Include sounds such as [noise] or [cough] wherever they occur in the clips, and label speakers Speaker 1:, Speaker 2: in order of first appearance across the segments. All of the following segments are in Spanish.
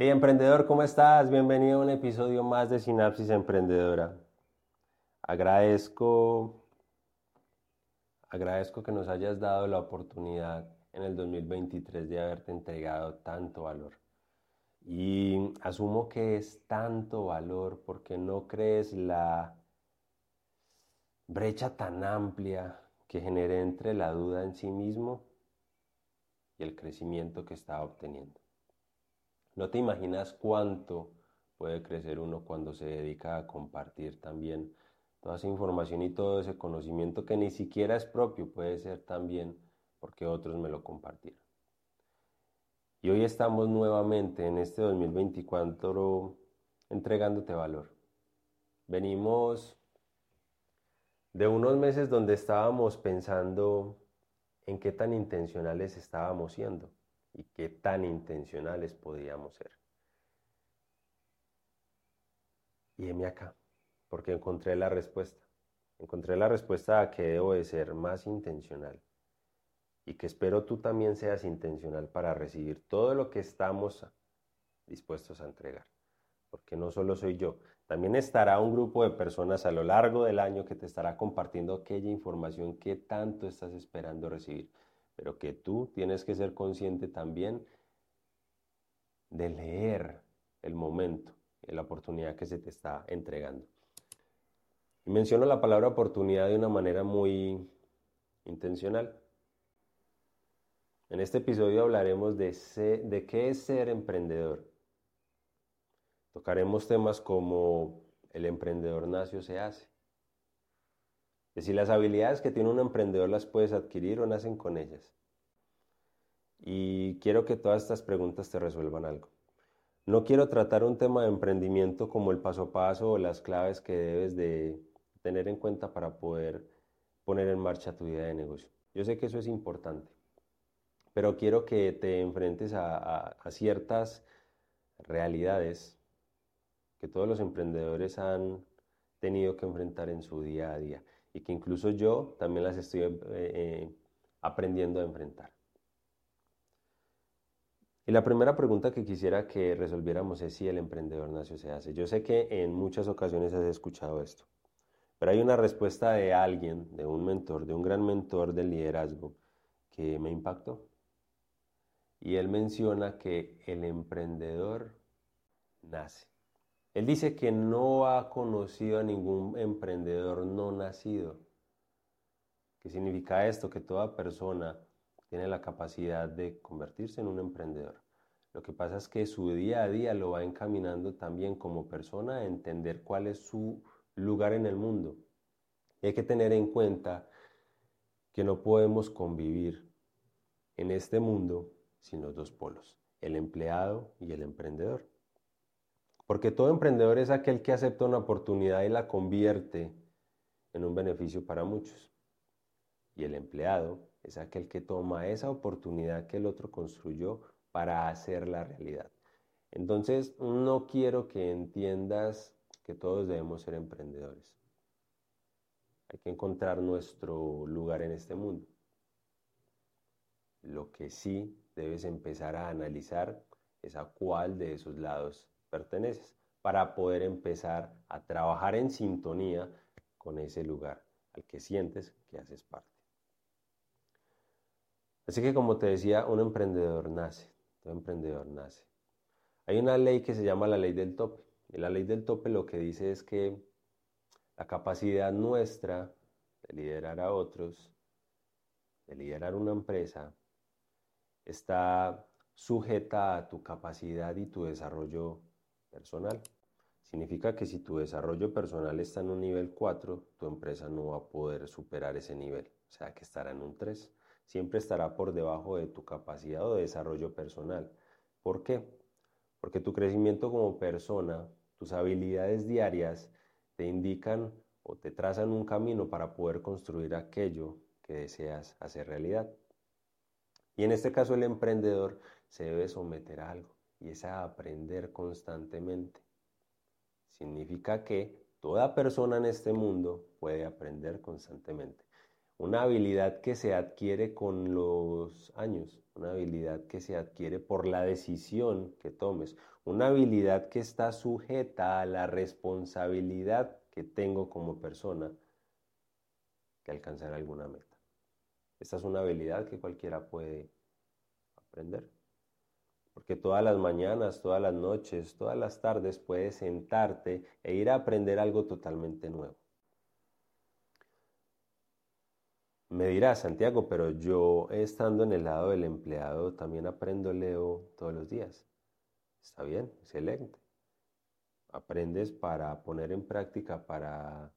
Speaker 1: Hey emprendedor, ¿cómo estás? Bienvenido a un episodio más de Sinapsis Emprendedora. Agradezco, agradezco que nos hayas dado la oportunidad en el 2023 de haberte entregado tanto valor. Y asumo que es tanto valor porque no crees la brecha tan amplia que generé entre la duda en sí mismo y el crecimiento que estaba obteniendo. No te imaginas cuánto puede crecer uno cuando se dedica a compartir también toda esa información y todo ese conocimiento que ni siquiera es propio, puede ser también porque otros me lo compartieron. Y hoy estamos nuevamente en este 2024 entregándote valor. Venimos de unos meses donde estábamos pensando en qué tan intencionales estábamos siendo y qué tan intencionales podíamos ser. Y heme acá, porque encontré la respuesta. Encontré la respuesta a que debo de ser más intencional y que espero tú también seas intencional para recibir todo lo que estamos dispuestos a entregar. Porque no solo soy yo, también estará un grupo de personas a lo largo del año que te estará compartiendo aquella información que tanto estás esperando recibir pero que tú tienes que ser consciente también de leer el momento, la oportunidad que se te está entregando. Y menciono la palabra oportunidad de una manera muy intencional. En este episodio hablaremos de, de qué es ser emprendedor. Tocaremos temas como el emprendedor nace o se hace. De si las habilidades que tiene un emprendedor las puedes adquirir o nacen con ellas. Y quiero que todas estas preguntas te resuelvan algo. No quiero tratar un tema de emprendimiento como el paso a paso o las claves que debes de tener en cuenta para poder poner en marcha tu idea de negocio. Yo sé que eso es importante, pero quiero que te enfrentes a ciertas realidades que todos los emprendedores han tenido que enfrentar en su día a día y que incluso yo también las estoy eh, eh, aprendiendo a enfrentar. Y la primera pregunta que quisiera que resolviéramos es si el emprendedor nació se hace. Yo sé que en muchas ocasiones has escuchado esto, pero hay una respuesta de alguien, de un mentor, de un gran mentor del liderazgo que me impactó. Y él menciona que el emprendedor nace. Él dice que no ha conocido a ningún emprendedor no nacido. ¿Qué significa esto? Que toda persona tiene la capacidad de convertirse en un emprendedor. Lo que pasa es que su día a día lo va encaminando también como persona a entender cuál es su lugar en el mundo. Y hay que tener en cuenta que no podemos convivir en este mundo sin los dos polos, el empleado y el emprendedor. Porque todo emprendedor es aquel que acepta una oportunidad y la convierte en un beneficio para muchos. Y el empleado es aquel que toma esa oportunidad que el otro construyó para hacer la realidad. Entonces, no quiero que entiendas que todos debemos ser emprendedores. Hay que encontrar nuestro lugar en este mundo. Lo que sí debes empezar a analizar es a cuál de esos lados perteneces para poder empezar a trabajar en sintonía con ese lugar al que sientes que haces parte. Así que como te decía, un emprendedor nace, todo emprendedor nace. Hay una ley que se llama la ley del tope. La ley del tope lo que dice es que la capacidad nuestra de liderar a otros, de liderar una empresa, está sujeta a tu capacidad y tu desarrollo personal. Significa que si tu desarrollo personal está en un nivel 4, tu empresa no va a poder superar ese nivel, o sea que estará en un 3. Siempre estará por debajo de tu capacidad o de desarrollo personal. ¿Por qué? Porque tu crecimiento como persona, tus habilidades diarias te indican o te trazan un camino para poder construir aquello que deseas hacer realidad. Y en este caso el emprendedor se debe someter a algo y es a aprender constantemente. Significa que toda persona en este mundo puede aprender constantemente. Una habilidad que se adquiere con los años, una habilidad que se adquiere por la decisión que tomes, una habilidad que está sujeta a la responsabilidad que tengo como persona que alcanzar alguna meta. Esta es una habilidad que cualquiera puede aprender. Porque todas las mañanas, todas las noches, todas las tardes puedes sentarte e ir a aprender algo totalmente nuevo. Me dirás, Santiago, pero yo estando en el lado del empleado también aprendo Leo todos los días. Está bien, excelente. Aprendes para poner en práctica, para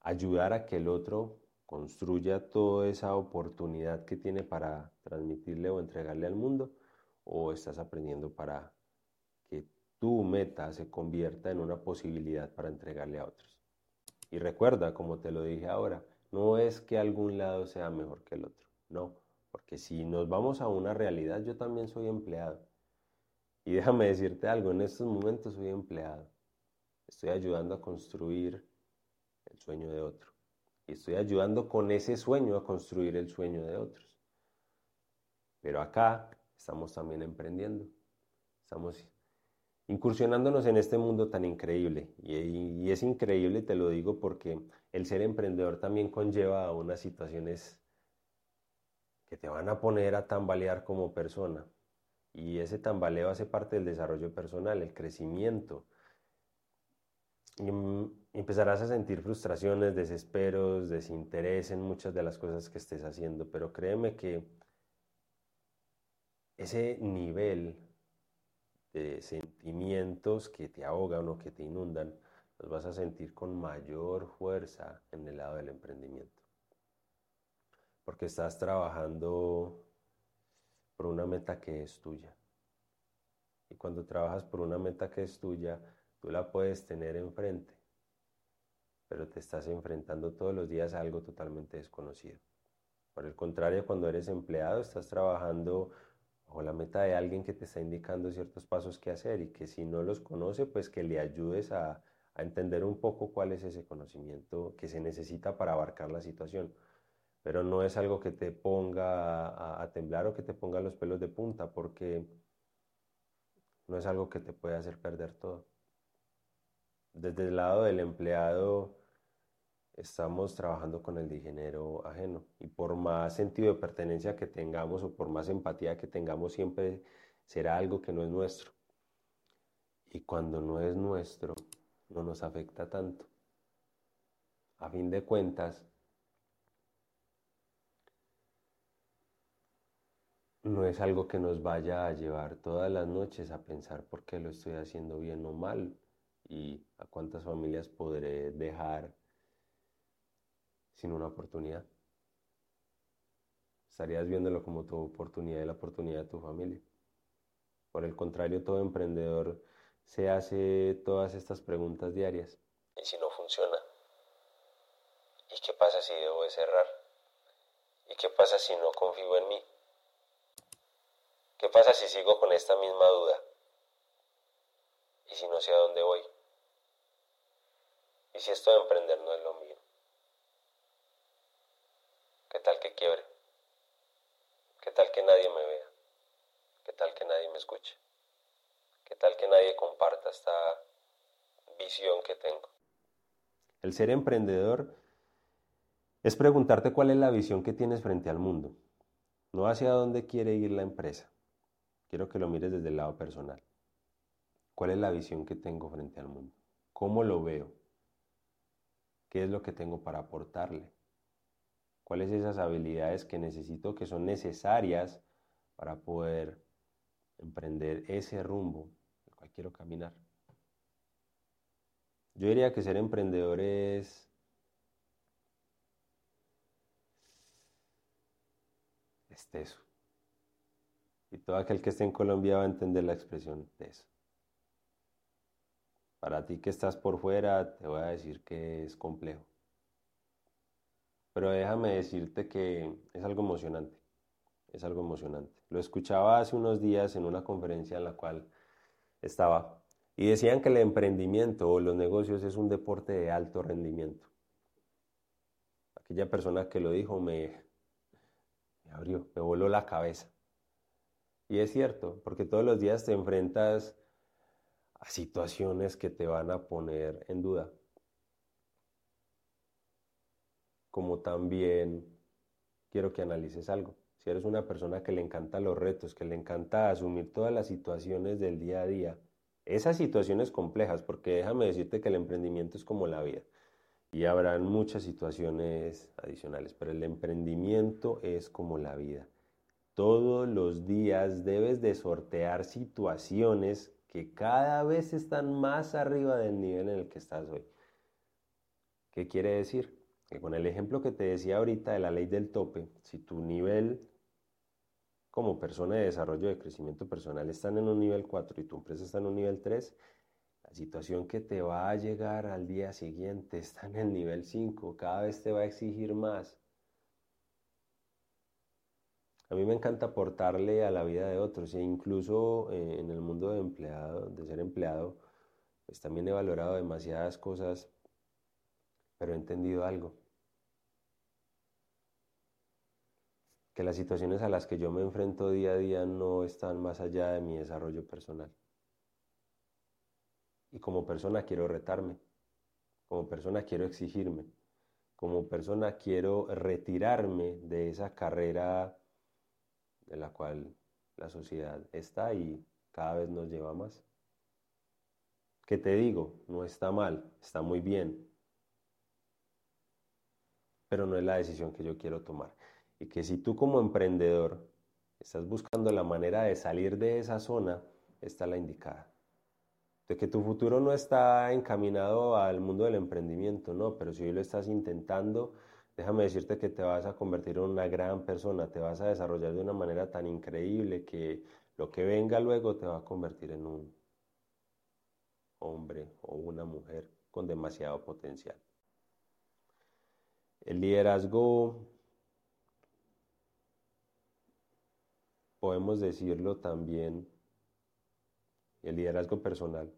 Speaker 1: ayudar a que el otro construya toda esa oportunidad que tiene para transmitirle o entregarle al mundo, o estás aprendiendo para que tu meta se convierta en una posibilidad para entregarle a otros. Y recuerda, como te lo dije ahora, no es que algún lado sea mejor que el otro, no, porque si nos vamos a una realidad, yo también soy empleado. Y [laughs] déjame decirte algo, en estos momentos soy empleado. Estoy ayudando a construir el sueño de otro. Y estoy ayudando con ese sueño a construir el sueño de otros. Pero acá estamos también emprendiendo. Estamos incursionándonos en este mundo tan increíble. Y, es increíble, te lo digo, porque el ser emprendedor también conlleva a unas situaciones que te van a poner a tambalear como persona. Y ese tambaleo hace parte del desarrollo personal, el crecimiento. Y empezarás a sentir frustraciones, desesperos, desinterés en muchas de las cosas que estés haciendo, pero créeme que ese nivel de sentimientos que te ahogan o que te inundan, los vas a sentir con mayor fuerza en el lado del emprendimiento. Porque estás trabajando por una meta que es tuya. Y cuando trabajas por una meta que es tuya, tú la puedes tener enfrente, pero te estás enfrentando todos los días a algo totalmente desconocido. Por el contrario, cuando eres empleado, estás trabajando o la meta de alguien que te está indicando ciertos pasos que hacer y que si no los conoce, pues que le ayudes a, entender un poco cuál es ese conocimiento que se necesita para abarcar la situación. Pero no es algo que te ponga a, a, temblar o que te ponga los pelos de punta, porque no es algo que te puede hacer perder todo. Desde el lado del empleado, estamos trabajando con el dinero ajeno. Y por más sentido de pertenencia que tengamos o por más empatía que tengamos, siempre será algo que no es nuestro. Y cuando no es nuestro, no nos afecta tanto. A fin de cuentas, no es algo que nos vaya a llevar todas las noches a pensar por qué lo estoy haciendo bien o mal y a cuántas familias podré dejar sin una oportunidad. Estarías viéndolo como tu oportunidad y la oportunidad de tu familia. Por el contrario, todo emprendedor se hace todas estas preguntas diarias. ¿Y si no funciona? ¿Y qué pasa si debo de cerrar? ¿Y qué pasa si no confío en mí? ¿Qué pasa si sigo con esta misma duda? ¿Y si no sé a dónde voy? ¿Y si esto de emprender no es lo mío? ¿Qué tal que quiebre? ¿Qué tal que nadie me vea? ¿Qué tal que nadie me escuche? ¿Qué tal que nadie comparta esta visión que tengo? El ser emprendedor es preguntarte cuál es la visión que tienes frente al mundo, no hacia dónde quiere ir la empresa. Quiero que lo mires desde el lado personal. ¿Cuál es la visión que tengo frente al mundo? ¿Cómo lo veo? ¿Qué es lo que tengo para aportarle? Cuáles esas habilidades que necesito, que son necesarias para poder emprender ese rumbo el cual quiero caminar. Yo diría que ser emprendedor es es eso. Y todo aquel que esté en Colombia va a entender la expresión de eso. Para ti que estás por fuera, te voy a decir que es complejo. Pero déjame decirte que es algo emocionante, es algo emocionante. Lo escuchaba hace unos días en una conferencia en la cual estaba y decían que el emprendimiento o los negocios es un deporte de alto rendimiento. Aquella persona que lo dijo me, me abrió, me voló la cabeza. Y es cierto, porque todos los días te enfrentas a situaciones que te van a poner en duda. Como también quiero que analices algo. Si eres una persona que le encanta los retos, que le encanta asumir todas las situaciones del día a día, esas situaciones complejas, porque déjame decirte que el emprendimiento es como la vida y habrán muchas situaciones adicionales, pero el emprendimiento es como la vida. Todos los días debes de sortear situaciones que cada vez están más arriba del nivel en el que estás hoy. ¿Qué quiere decir? Que con el ejemplo que te decía ahorita de la ley del tope, si tu nivel como persona de desarrollo de crecimiento personal están en un nivel 4 y tu empresa está en un nivel 3, la situación que te va a llegar al día siguiente [laughs] está en el nivel 5, cada vez te va a exigir más. A mí me encanta aportarle a la vida de otros e incluso eh, en el mundo de empleado, de ser empleado, pues también he valorado demasiadas cosas, pero he entendido algo. Que las situaciones a las que yo me enfrento día a día no están más allá de mi desarrollo personal. Y como persona quiero retarme, como persona quiero exigirme, como persona quiero retirarme de esa carrera de la cual la sociedad está y cada vez nos lleva más. ¿Qué te digo? No está mal, está muy bien, pero no es la decisión que yo quiero tomar y que si tú como emprendedor estás buscando la manera de salir de esa zona, está la indicada. De que tu futuro no está encaminado al mundo del emprendimiento, no, pero si hoy lo estás intentando, déjame decirte que te vas a convertir en una gran persona, te vas a desarrollar de una manera tan increíble que lo que venga luego te va a convertir en un hombre o una mujer con demasiado potencial. El liderazgo podemos decirlo también, el liderazgo personal,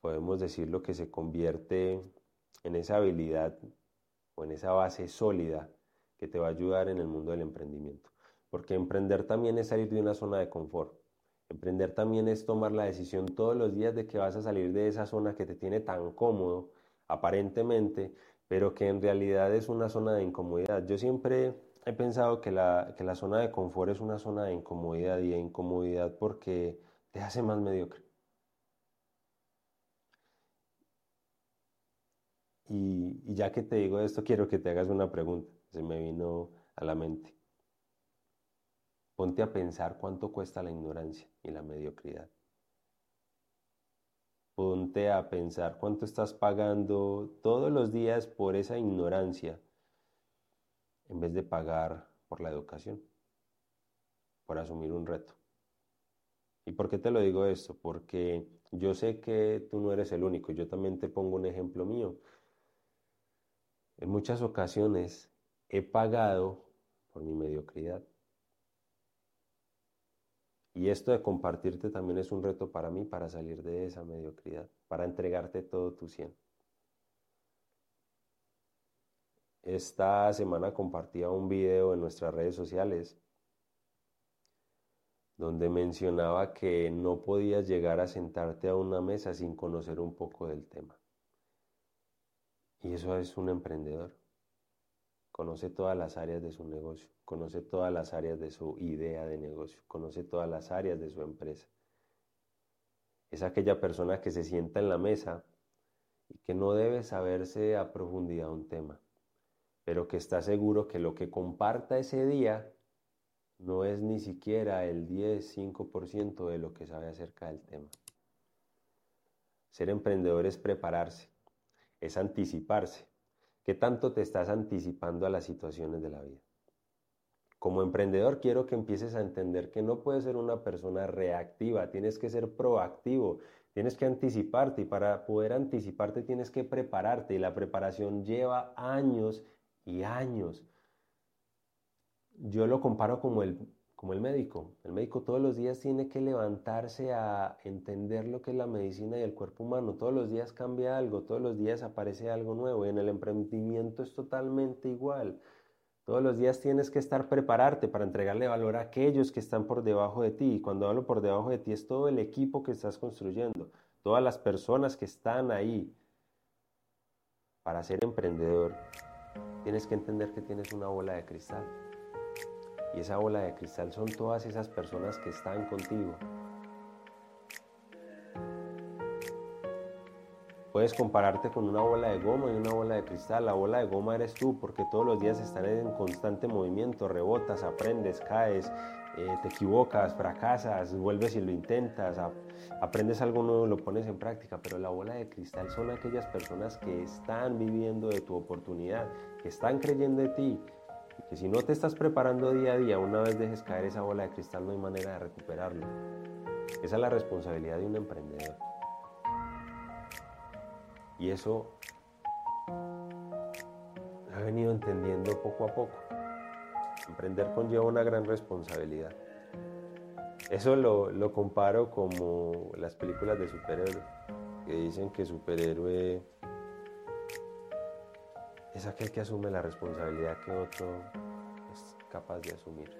Speaker 1: podemos decirlo que se convierte en esa habilidad o en esa base sólida que te va a ayudar en el mundo del emprendimiento. Porque emprender también es salir de una zona de confort. Emprender también es tomar la decisión todos los días de que vas a salir de esa zona que te tiene tan cómodo, aparentemente, pero que en realidad es una zona de incomodidad. Yo siempre he pensado que la, que la zona de confort es una zona de incomodidad y de incomodidad porque te hace más mediocre. Y, y, ya que te digo esto, quiero que te hagas una pregunta. Se me vino a la mente. Ponte a pensar cuánto cuesta la ignorancia y la mediocridad. Ponte a pensar cuánto estás pagando todos los días por esa ignorancia en vez de pagar por la educación, por asumir un reto. ¿Y por qué te lo digo esto? Porque yo sé que tú no eres el único, yo también te pongo un ejemplo mío. En muchas ocasiones he pagado por mi mediocridad. Y esto de compartirte también es un reto para mí para salir de esa mediocridad, para entregarte todo tu cien. Esta semana compartía un video en nuestras redes sociales donde mencionaba que no podías llegar a sentarte a una mesa sin conocer un poco del tema. Y eso es un emprendedor. Conoce todas las áreas de su negocio, conoce todas las áreas de su idea de negocio, conoce todas las áreas de su empresa. Es aquella persona que se sienta en la mesa y que no debe saberse a profundidad un tema pero que está seguro que lo que comparta ese día no es ni siquiera el 10-5% de lo que sabe acerca del tema. Ser emprendedor es prepararse, es anticiparse. ¿Qué tanto te estás anticipando a las situaciones de la vida? Como emprendedor quiero que empieces a entender que no puedes ser una persona reactiva, tienes que ser proactivo, tienes que anticiparte y para poder anticiparte tienes que prepararte y la preparación lleva años y años. Yo lo comparo como el, como el médico. El médico todos los días tiene que levantarse a entender lo que es la medicina y el cuerpo humano. Todos los días cambia algo, todos los días aparece algo nuevo. Y en el emprendimiento es totalmente igual. Todos los días tienes que estar prepararte para entregarle valor a aquellos que están por debajo de ti. Y cuando hablo por debajo de ti es todo el equipo que estás construyendo, todas las personas que están ahí. Para ser emprendedor, tienes que entender que tienes una bola de cristal. Y esa bola de cristal son todas esas personas que están contigo. Puedes compararte con una bola de goma y una bola de cristal. La bola de goma eres tú porque todos los días están en constante movimiento, rebotas, aprendes, caes, eh, te equivocas, fracasas, vuelves y lo intentas, aprendes algo nuevo, lo pones en práctica. Pero la bola de cristal son aquellas personas que están viviendo de tu oportunidad, que están creyendo en ti. Que si no te estás preparando día a día, una vez dejes caer esa bola de cristal no hay manera de recuperarlo. Esa es la responsabilidad de un emprendedor. Y eso ha venido entendiendo poco a poco. Emprender conlleva una gran responsabilidad. Eso lo, lo comparo como las películas de superhéroes, que dicen que superhéroe es aquel que asume la responsabilidad que otro es capaz de asumir.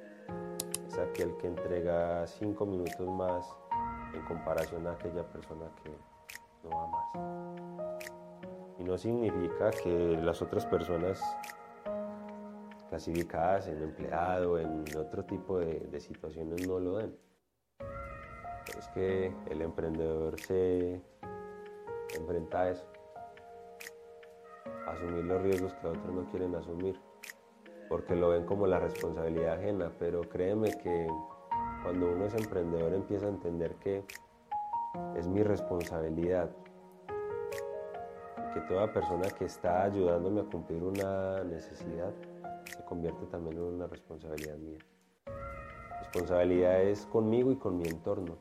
Speaker 1: Es aquel que entrega cinco minutos más en comparación a aquella persona que no va más. Y no significa que las otras personas clasificadas en empleado, en otro tipo de, situaciones no lo den. es que el emprendedor se enfrenta a eso, asumir los riesgos que otros no quieren asumir, porque lo ven como la responsabilidad ajena, pero créeme que cuando uno es emprendedor empieza a entender que es mi responsabilidad que toda persona que está ayudándome a cumplir una necesidad se convierte también en una responsabilidad mía. Responsabilidad es conmigo y con mi entorno.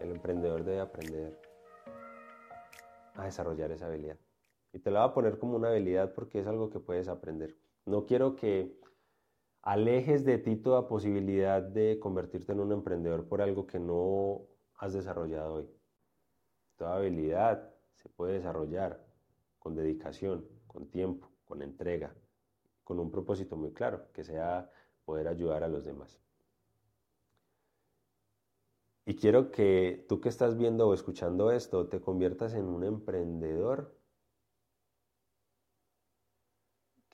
Speaker 1: El emprendedor debe aprender a desarrollar esa habilidad. Y te la voy a poner como una habilidad porque es algo que puedes aprender. No quiero que alejes de ti toda posibilidad de convertirte en un emprendedor por algo que no has desarrollado hoy. Toda habilidad se puede desarrollar con dedicación, con tiempo, con entrega, con un propósito muy claro, que sea poder ayudar a los demás. Y quiero que tú que estás viendo o escuchando esto te conviertas en un emprendedor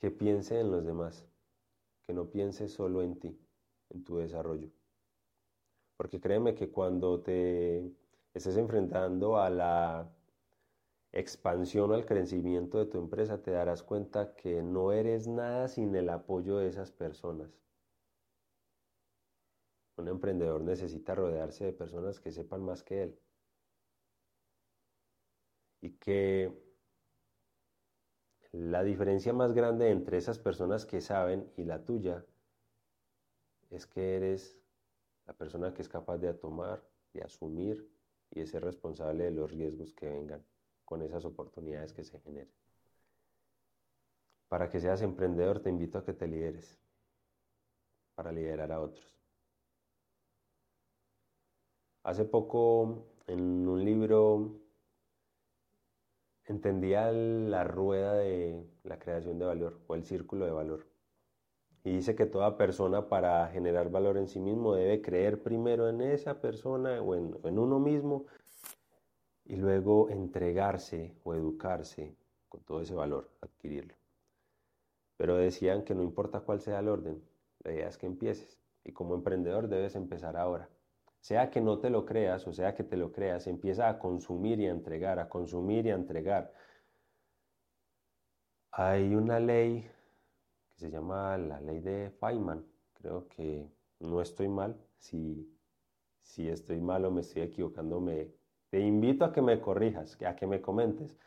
Speaker 1: que piense en los demás, que no piense solo en ti, en tu desarrollo. Porque créeme que cuando te estés enfrentando a la expansión o al crecimiento de tu empresa, te darás cuenta que no eres nada sin el apoyo de esas personas. Un emprendedor necesita rodearse de personas que sepan más que él. Y que la diferencia más grande entre esas personas que saben y la tuya es que eres la persona que es capaz de tomar, de asumir y de ser responsable de los riesgos que vengan con esas oportunidades que se generen. Para que seas emprendedor te invito a que te lideres, para liderar a otros. Hace poco en un libro entendía la rueda de la creación de valor o el círculo de valor. Y dice que toda persona para generar valor en sí mismo debe creer primero en esa persona o en, uno mismo y luego entregarse o educarse con todo ese valor, adquirirlo. Pero decían que no importa cuál sea el orden, la idea es que empieces y como emprendedor debes empezar ahora. Sea que no te lo creas o sea que te lo creas, empieza a consumir y a entregar, a consumir y a entregar. Hay una ley que se llama la ley de Feynman, creo que no estoy mal, si, si estoy mal o me estoy equivocando me, te invito a que me corrijas, a que me comentes.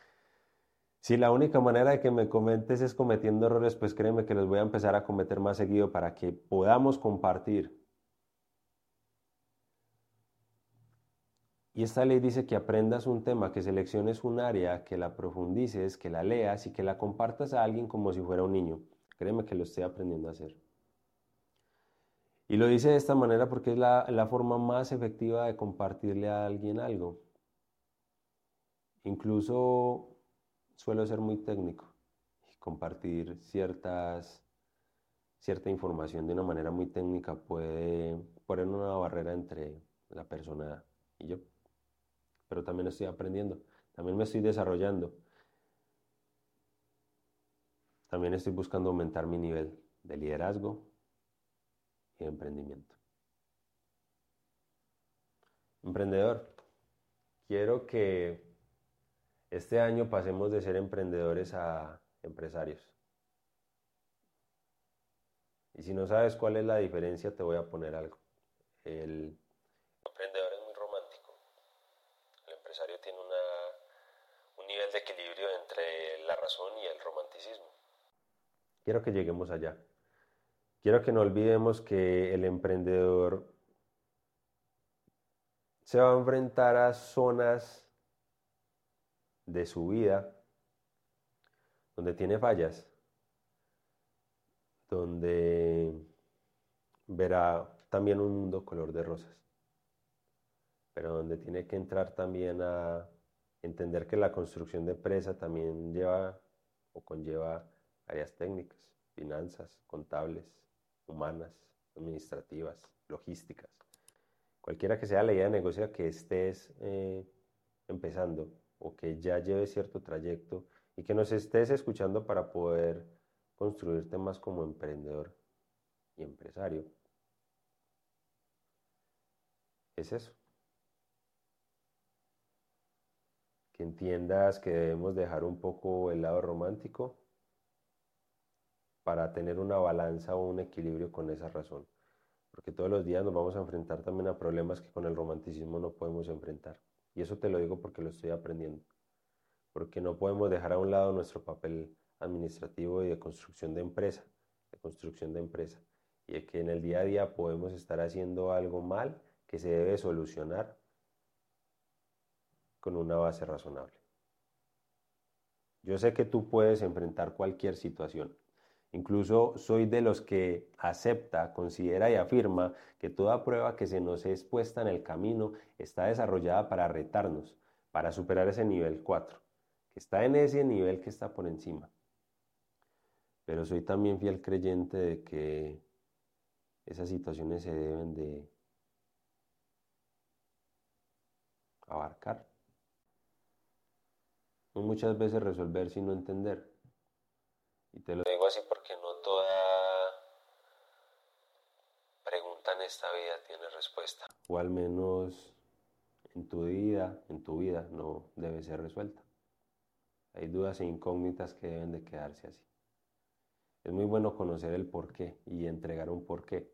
Speaker 1: Si la única manera de que me comentes es cometiendo errores, pues créeme que los voy a empezar a cometer más seguido para que podamos compartir. Y esta ley dice que aprendas un tema, que selecciones un área, que la profundices, que la leas y que la compartas a alguien como si fuera un niño. Créeme que lo estoy aprendiendo a hacer. Y lo dice de esta manera porque es la, forma más efectiva de compartirle a alguien algo. Incluso suelo ser muy técnico. compartir ciertas, cierta información de una manera muy técnica puede poner una barrera entre la persona y yo. Pero también estoy aprendiendo, también me estoy desarrollando. También estoy buscando aumentar mi nivel de liderazgo y de emprendimiento. Emprendedor, quiero que este año pasemos de ser emprendedores a empresarios. Y si no sabes cuál es la diferencia, te voy a poner algo. El emprendedor es muy romántico. El empresario tiene un nivel de equilibrio entre la razón y el romanticismo. Quiero que lleguemos allá. Quiero que no olvidemos que el emprendedor se va a enfrentar a zonas de su vida donde tiene fallas, donde verá también un mundo color de rosas, pero donde tiene que entrar también a entender que la construcción de empresa también lleva o conlleva áreas técnicas, finanzas, contables, humanas, administrativas, logísticas. Cualquiera que sea la idea de negocio que estés eh, empezando o que ya lleve cierto trayecto y que nos estés escuchando para poder construirte más como emprendedor y empresario. Es eso. Que entiendas que debemos dejar un poco el lado romántico para tener una balanza o un equilibrio con esa razón. Porque todos los días nos vamos a enfrentar también a problemas que con el romanticismo no podemos enfrentar. Y eso te lo digo porque lo estoy aprendiendo porque no podemos dejar a un lado nuestro papel administrativo y de construcción de empresa, de construcción de empresa, y de que en el día a día podemos estar haciendo algo mal que se debe solucionar con una base razonable. Yo sé que tú puedes enfrentar cualquier situación. Incluso soy de los que acepta, considera y afirma que toda prueba que se nos es puesta en el camino está desarrollada para retarnos, para superar ese nivel 4 está en ese nivel que está por encima. Pero soy también fiel creyente de que esas situaciones se deben de abarcar. No muchas veces resolver sino entender. Y te lo digo así porque no toda pregunta en esta vida tiene respuesta. O al menos en tu vida, en tu vida no debe ser resuelta. Hay dudas e incógnitas que deben de quedarse así. Es muy bueno conocer el porqué y entregar un porqué,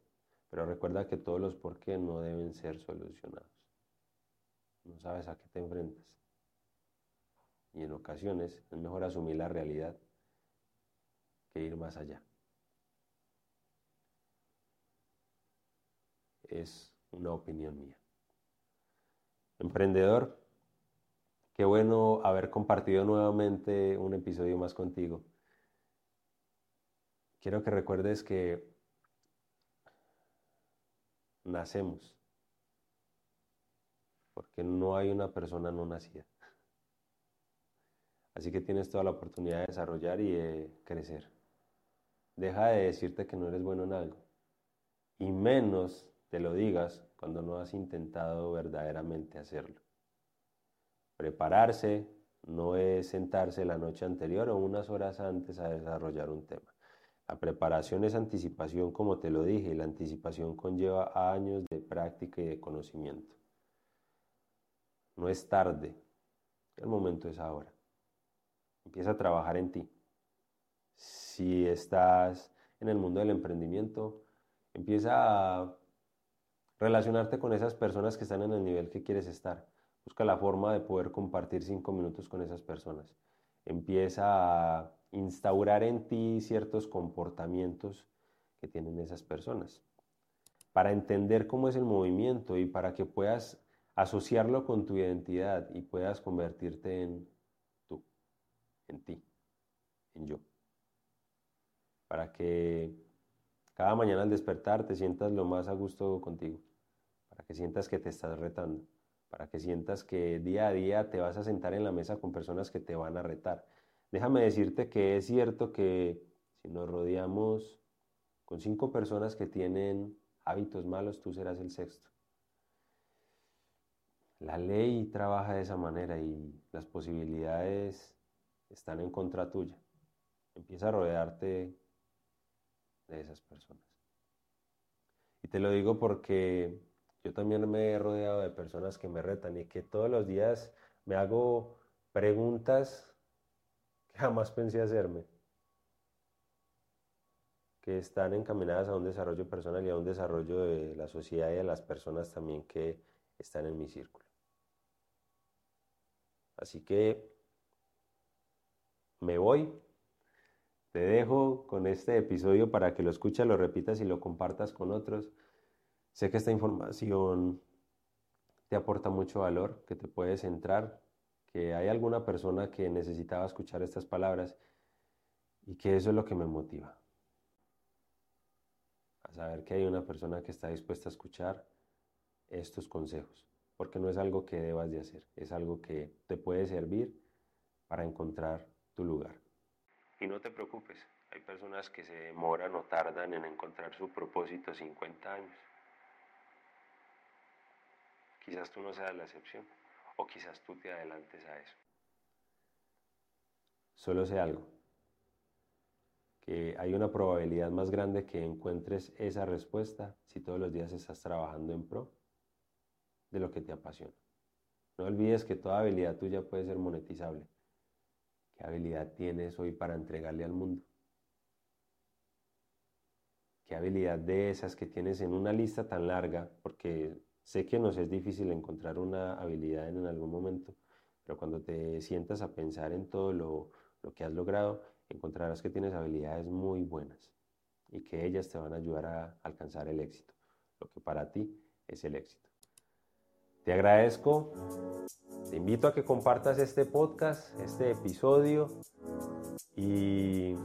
Speaker 1: pero recuerda que todos los porqué no deben ser solucionados. No sabes a qué te enfrentas. Y en ocasiones es mejor asumir la realidad que ir más allá. Es una opinión mía. Emprendedor, Qué bueno haber compartido nuevamente un episodio más contigo. Quiero que recuerdes que nacemos porque no hay una persona no nacida. Así que tienes toda la oportunidad de desarrollar y de crecer. Deja de decirte que no eres bueno en algo. Y menos te lo digas cuando no has intentado verdaderamente hacerlo. Prepararse no es sentarse la noche anterior o unas horas antes a desarrollar un tema. La preparación es anticipación, como te lo dije, y la anticipación conlleva años de práctica y de conocimiento. No es tarde, el momento es ahora. Empieza a trabajar en ti. Si estás en el mundo del emprendimiento, empieza a relacionarte con esas personas que están en el nivel que quieres estar. Busca la forma de poder compartir cinco minutos con esas personas. Empieza a instaurar en ti ciertos comportamientos que tienen esas personas. Para entender cómo es el movimiento y para que puedas asociarlo con tu identidad y puedas convertirte en en ti, en yo. Para que cada mañana al despertar te sientas lo más a gusto contigo, para que sientas que te estás retando para que sientas que día a día te vas a sentar en la mesa con personas que te van a retar. déjame decirte que es cierto que si nos rodeamos con cinco personas que tienen hábitos malos, tú serás el sexto. La ley trabaja de esa manera y las posibilidades están en contra tuya. Empieza a rodearte de esas personas. Y te lo digo porque yo también me he rodeado de personas que me retan y que todos los días me hago preguntas que jamás pensé hacerme, que están encaminadas a un desarrollo personal y a un desarrollo de la sociedad y de las personas también que están en mi círculo. Así que me voy. Te dejo con este episodio para que lo escuches, lo repitas y lo compartas con otros. Sé que esta información te aporta mucho valor, que te puedes entrar, que hay alguna persona que necesitaba escuchar estas palabras y que eso es lo que me motiva. A saber que hay una persona que está dispuesta a escuchar estos consejos, porque no es algo que debas de hacer, es algo que te puede servir para encontrar tu lugar. Y no te preocupes, hay personas que se demoran o tardan en encontrar su propósito 50 años. Quizás tú no seas la excepción o quizás tú te adelantes a eso. Solo sé algo, que hay una probabilidad más grande que encuentres esa respuesta si todos los días estás trabajando en pro de lo que te apasiona. No olvides que toda habilidad tuya puede ser monetizable. ¿Qué habilidad tienes hoy para entregarle al mundo? ¿Qué habilidad de esas que tienes en una lista tan larga? Porque sé que nos es difícil encontrar una habilidad en algún momento, pero cuando te sientas a pensar en todo lo, lo que has logrado, encontrarás que tienes habilidades muy buenas y que ellas te van a ayudar a alcanzar el éxito, lo que para ti es el éxito. Te agradezco te invito a que compartas este podcast, este episodio y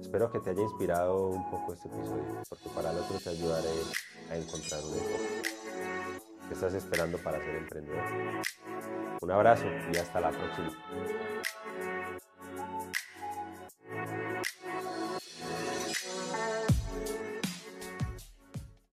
Speaker 1: espero que te haya inspirado un poco este episodio, porque para el otro te ayudaré a encontrar un enfoque. ¿Qué estás esperando para ser emprendedor? Un abrazo y hasta la próxima.